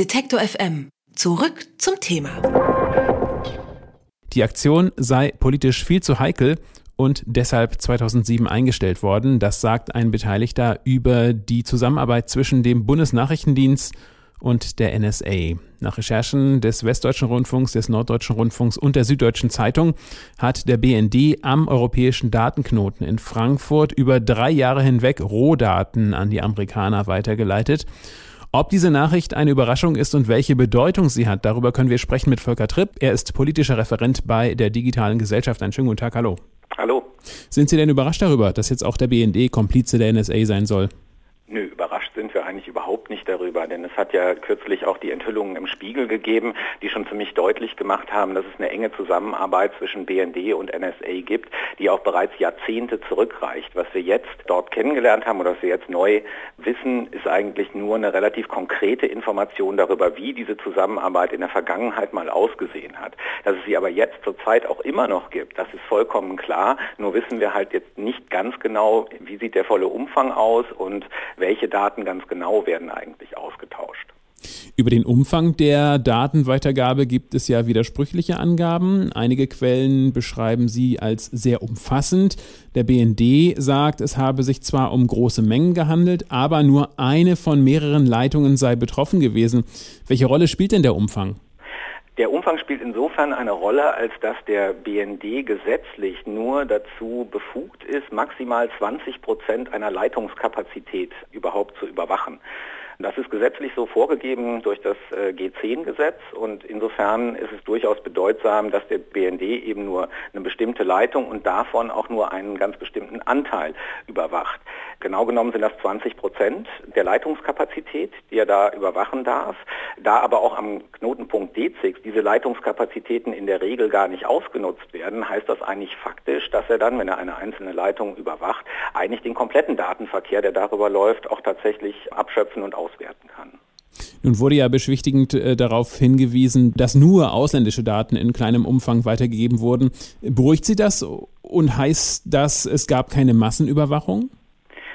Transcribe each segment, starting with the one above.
Detektor FM. Zurück zum Thema. Die Aktion sei politisch viel zu heikel und deshalb 2007 eingestellt worden. Das sagt ein Beteiligter über die Zusammenarbeit zwischen dem Bundesnachrichtendienst und der NSA. Nach Recherchen des Westdeutschen Rundfunks, des Norddeutschen Rundfunks und der Süddeutschen Zeitung hat der BND am europäischen Datenknoten in Frankfurt über drei Jahre hinweg Rohdaten an die Amerikaner weitergeleitet. Ob diese Nachricht eine Überraschung ist und welche Bedeutung sie hat, darüber können wir sprechen mit Volker Tripp. Er ist politischer Referent bei der Digitalen Gesellschaft. Einen schönen guten Tag, hallo. Hallo. Sind Sie denn überrascht darüber, dass jetzt auch der BND Komplize der NSA sein soll? Nö, überrascht sind wir eigentlich überhaupt nicht darüber, denn es hat ja kürzlich auch die Enthüllungen im Spiegel gegeben, die schon ziemlich deutlich gemacht haben, dass es eine enge Zusammenarbeit zwischen BND und NSA gibt, die auch bereits Jahrzehnte zurückreicht. Was wir jetzt dort kennengelernt haben oder was wir jetzt neu wissen, ist eigentlich nur eine relativ konkrete Information darüber, wie diese Zusammenarbeit in der Vergangenheit mal ausgesehen hat. Dass es sie aber jetzt zurzeit auch immer noch gibt, das ist vollkommen klar. Nur wissen wir halt jetzt nicht ganz genau, wie sieht der volle Umfang aus und welche Daten ganz genau werden eigentlich ausgetauscht. Über den Umfang der Datenweitergabe gibt es ja widersprüchliche Angaben. Einige Quellen beschreiben sie als sehr umfassend. Der BND sagt, es habe sich zwar um große Mengen gehandelt, aber nur eine von mehreren Leitungen sei betroffen gewesen. Welche Rolle spielt denn der Umfang? Der Umfang spielt insofern eine Rolle, als dass der BND gesetzlich nur dazu befugt ist, maximal 20 Prozent einer Leitungskapazität überhaupt zu überwachen. Das ist gesetzlich so vorgegeben durch das äh, G10-Gesetz und insofern ist es durchaus bedeutsam, dass der BND eben nur eine bestimmte Leitung und davon auch nur einen ganz bestimmten Anteil überwacht. Genau genommen sind das 20 Prozent der Leitungskapazität, die er da überwachen darf. Da aber auch am Knotenpunkt D6 diese Leitungskapazitäten in der Regel gar nicht ausgenutzt werden, heißt das eigentlich faktisch, dass er dann, wenn er eine einzelne Leitung überwacht, eigentlich den kompletten Datenverkehr, der darüber läuft, auch tatsächlich abschöpfen und auswerten kann. Nun wurde ja beschwichtigend äh, darauf hingewiesen, dass nur ausländische Daten in kleinem Umfang weitergegeben wurden. Beruhigt Sie das und heißt das, es gab keine Massenüberwachung?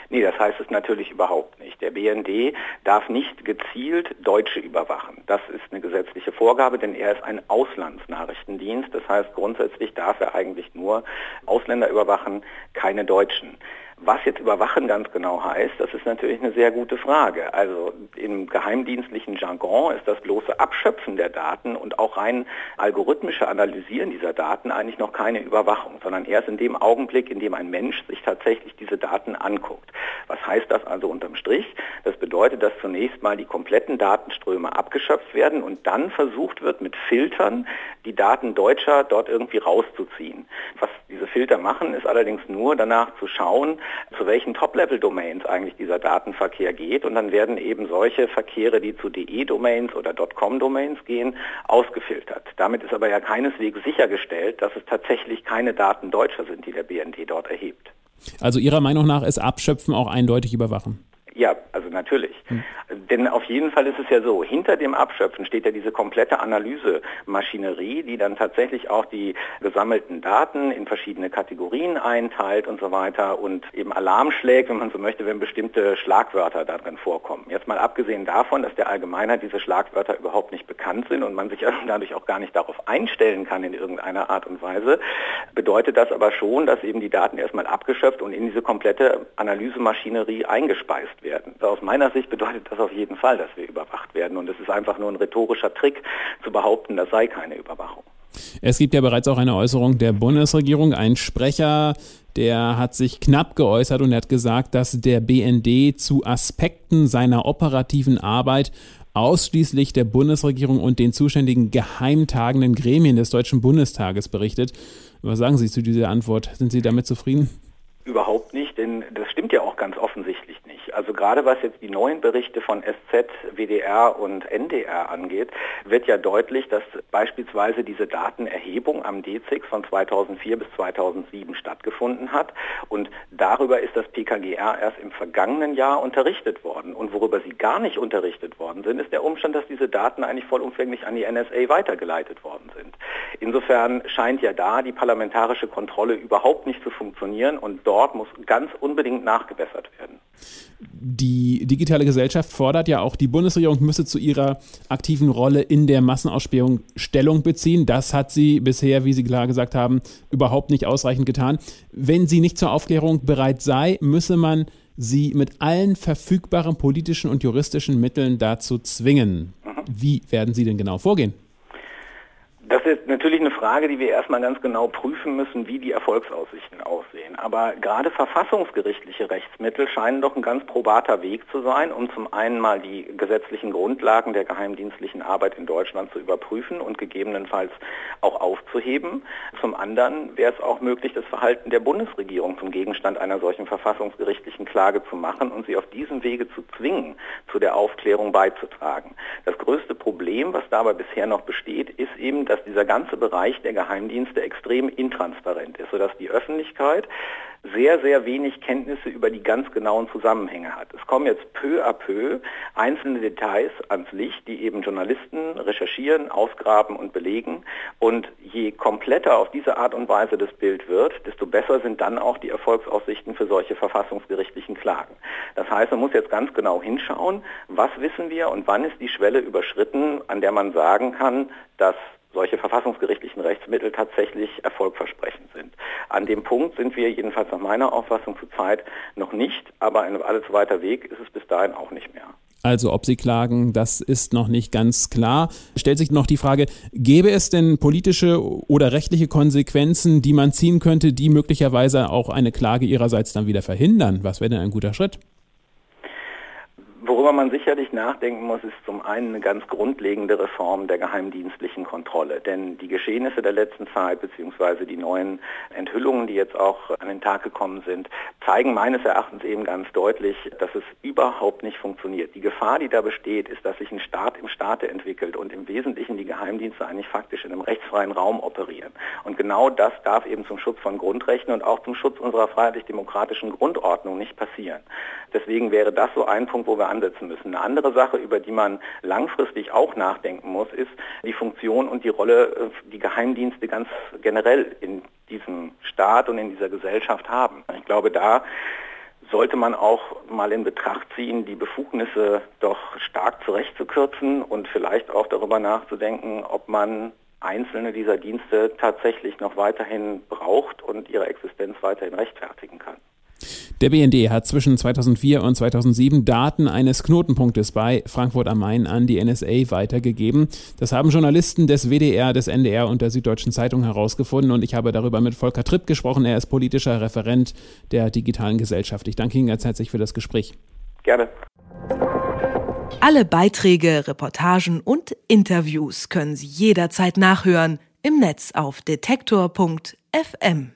Nee, das heißt es natürlich überhaupt nicht. Der BND darf nicht gezielt Deutsche überwachen. Das ist eine gesetzliche Vorgabe, denn er ist ein Auslandsnachrichtendienst. Das heißt, grundsätzlich darf er eigentlich nur Ausländer überwachen, keine Deutschen. Was jetzt überwachen ganz genau heißt, das ist natürlich eine sehr gute Frage. Also im geheimdienstlichen Jargon ist das bloße Abschöpfen der Daten und auch rein algorithmische Analysieren dieser Daten eigentlich noch keine Überwachung, sondern erst in dem Augenblick, in dem ein Mensch sich tatsächlich diese Daten anguckt. Was heißt das also unterm Strich? Das bedeutet, dass zunächst mal die kompletten Datenströme abgeschöpft werden und dann versucht wird, mit Filtern die Daten Deutscher dort irgendwie rauszuziehen. Was diese Filter machen, ist allerdings nur danach zu schauen, zu welchen Top-Level-Domains eigentlich dieser Datenverkehr geht. Und dann werden eben solche Verkehre, die zu DE-Domains oder .com-Domains gehen, ausgefiltert. Damit ist aber ja keineswegs sichergestellt, dass es tatsächlich keine Daten Deutscher sind, die der BND dort erhebt. Also Ihrer Meinung nach ist Abschöpfen auch eindeutig überwachen? Ja, also natürlich. Hm. Denn auf jeden Fall ist es ja so, hinter dem Abschöpfen steht ja diese komplette Analysemaschinerie, die dann tatsächlich auch die gesammelten Daten in verschiedene Kategorien einteilt und so weiter und eben Alarm schlägt, wenn man so möchte, wenn bestimmte Schlagwörter darin vorkommen. Jetzt mal abgesehen davon, dass der Allgemeinheit diese Schlagwörter überhaupt nicht bekannt sind und man sich dadurch auch gar nicht darauf einstellen kann in irgendeiner Art und Weise, bedeutet das aber schon, dass eben die Daten erstmal abgeschöpft und in diese komplette Analysemaschinerie eingespeist werden werden. Aus meiner Sicht bedeutet das auf jeden Fall, dass wir überwacht werden. Und es ist einfach nur ein rhetorischer Trick zu behaupten, das sei keine Überwachung. Es gibt ja bereits auch eine Äußerung der Bundesregierung. Ein Sprecher, der hat sich knapp geäußert und hat gesagt, dass der BND zu Aspekten seiner operativen Arbeit ausschließlich der Bundesregierung und den zuständigen geheimtagenden Gremien des Deutschen Bundestages berichtet. Was sagen Sie zu dieser Antwort? Sind Sie damit zufrieden? Überhaupt nicht, denn das stimmt ja auch ganz offensichtlich. Also gerade was jetzt die neuen Berichte von SZ, WDR und NDR angeht, wird ja deutlich, dass beispielsweise diese Datenerhebung am DZIX von 2004 bis 2007 stattgefunden hat und darüber ist das PKGR erst im vergangenen Jahr unterrichtet worden. Und worüber sie gar nicht unterrichtet worden sind, ist der Umstand, dass diese Daten eigentlich vollumfänglich an die NSA weitergeleitet worden sind. Insofern scheint ja da die parlamentarische Kontrolle überhaupt nicht zu funktionieren und dort muss ganz unbedingt nachgebessert werden. Die digitale Gesellschaft fordert ja auch, die Bundesregierung müsse zu ihrer aktiven Rolle in der Massenausspähung Stellung beziehen. Das hat sie bisher, wie Sie klar gesagt haben, überhaupt nicht ausreichend getan. Wenn sie nicht zur Aufklärung bereit sei, müsse man sie mit allen verfügbaren politischen und juristischen Mitteln dazu zwingen. Wie werden Sie denn genau vorgehen? Das ist natürlich eine Frage, die wir erstmal ganz genau prüfen müssen, wie die Erfolgsaussichten aussehen. Aber gerade verfassungsgerichtliche Rechtsmittel scheinen doch ein ganz probater Weg zu sein, um zum einen mal die gesetzlichen Grundlagen der geheimdienstlichen Arbeit in Deutschland zu überprüfen und gegebenenfalls auch aufzuheben. Zum anderen wäre es auch möglich, das Verhalten der Bundesregierung zum Gegenstand einer solchen verfassungsgerichtlichen Klage zu machen und sie auf diesem Wege zu zwingen, zu der Aufklärung beizutragen. Das größte Problem, was dabei bisher noch besteht, ist eben, dass dass dieser ganze Bereich der Geheimdienste extrem intransparent ist, sodass die Öffentlichkeit sehr, sehr wenig Kenntnisse über die ganz genauen Zusammenhänge hat. Es kommen jetzt peu à peu einzelne Details ans Licht, die eben Journalisten recherchieren, ausgraben und belegen. Und je kompletter auf diese Art und Weise das Bild wird, desto besser sind dann auch die Erfolgsaussichten für solche verfassungsgerichtlichen Klagen. Das heißt, man muss jetzt ganz genau hinschauen, was wissen wir und wann ist die Schwelle überschritten, an der man sagen kann, dass solche verfassungsgerichtlichen Rechtsmittel tatsächlich erfolgversprechend sind. An dem Punkt sind wir jedenfalls nach meiner Auffassung zurzeit noch nicht, aber ein allzu weiter Weg ist es bis dahin auch nicht mehr. Also ob sie klagen, das ist noch nicht ganz klar. Stellt sich noch die Frage, gäbe es denn politische oder rechtliche Konsequenzen, die man ziehen könnte, die möglicherweise auch eine Klage ihrerseits dann wieder verhindern? Was wäre denn ein guter Schritt? Worüber man sicherlich nachdenken muss, ist zum einen eine ganz grundlegende Reform der geheimdienstlichen Kontrolle. Denn die Geschehnisse der letzten Zeit beziehungsweise die neuen Enthüllungen, die jetzt auch an den Tag gekommen sind, zeigen meines Erachtens eben ganz deutlich, dass es überhaupt nicht funktioniert. Die Gefahr, die da besteht, ist, dass sich ein Staat im Staate entwickelt und im Wesentlichen die Geheimdienste eigentlich faktisch in einem rechtsfreien Raum operieren. Und genau das darf eben zum Schutz von Grundrechten und auch zum Schutz unserer freiheitlich-demokratischen Grundordnung nicht passieren. Deswegen wäre das so ein Punkt, wo wir ansetzen müssen. Eine andere Sache, über die man langfristig auch nachdenken muss, ist die Funktion und die Rolle, äh, die Geheimdienste ganz generell in diesem Staat und in dieser Gesellschaft haben. Ich glaube, da sollte man auch mal in Betracht ziehen, die Befugnisse doch stark zurechtzukürzen und vielleicht auch darüber nachzudenken, ob man einzelne dieser Dienste tatsächlich noch weiterhin braucht und ihre Existenz weiterhin rechtfertigen kann. Der BND hat zwischen 2004 und 2007 Daten eines Knotenpunktes bei Frankfurt am Main an die NSA weitergegeben. Das haben Journalisten des WDR, des NDR und der Süddeutschen Zeitung herausgefunden und ich habe darüber mit Volker Tripp gesprochen. Er ist politischer Referent der digitalen Gesellschaft. Ich danke Ihnen ganz herzlich für das Gespräch. Gerne. Alle Beiträge, Reportagen und Interviews können Sie jederzeit nachhören im Netz auf detektor.fm.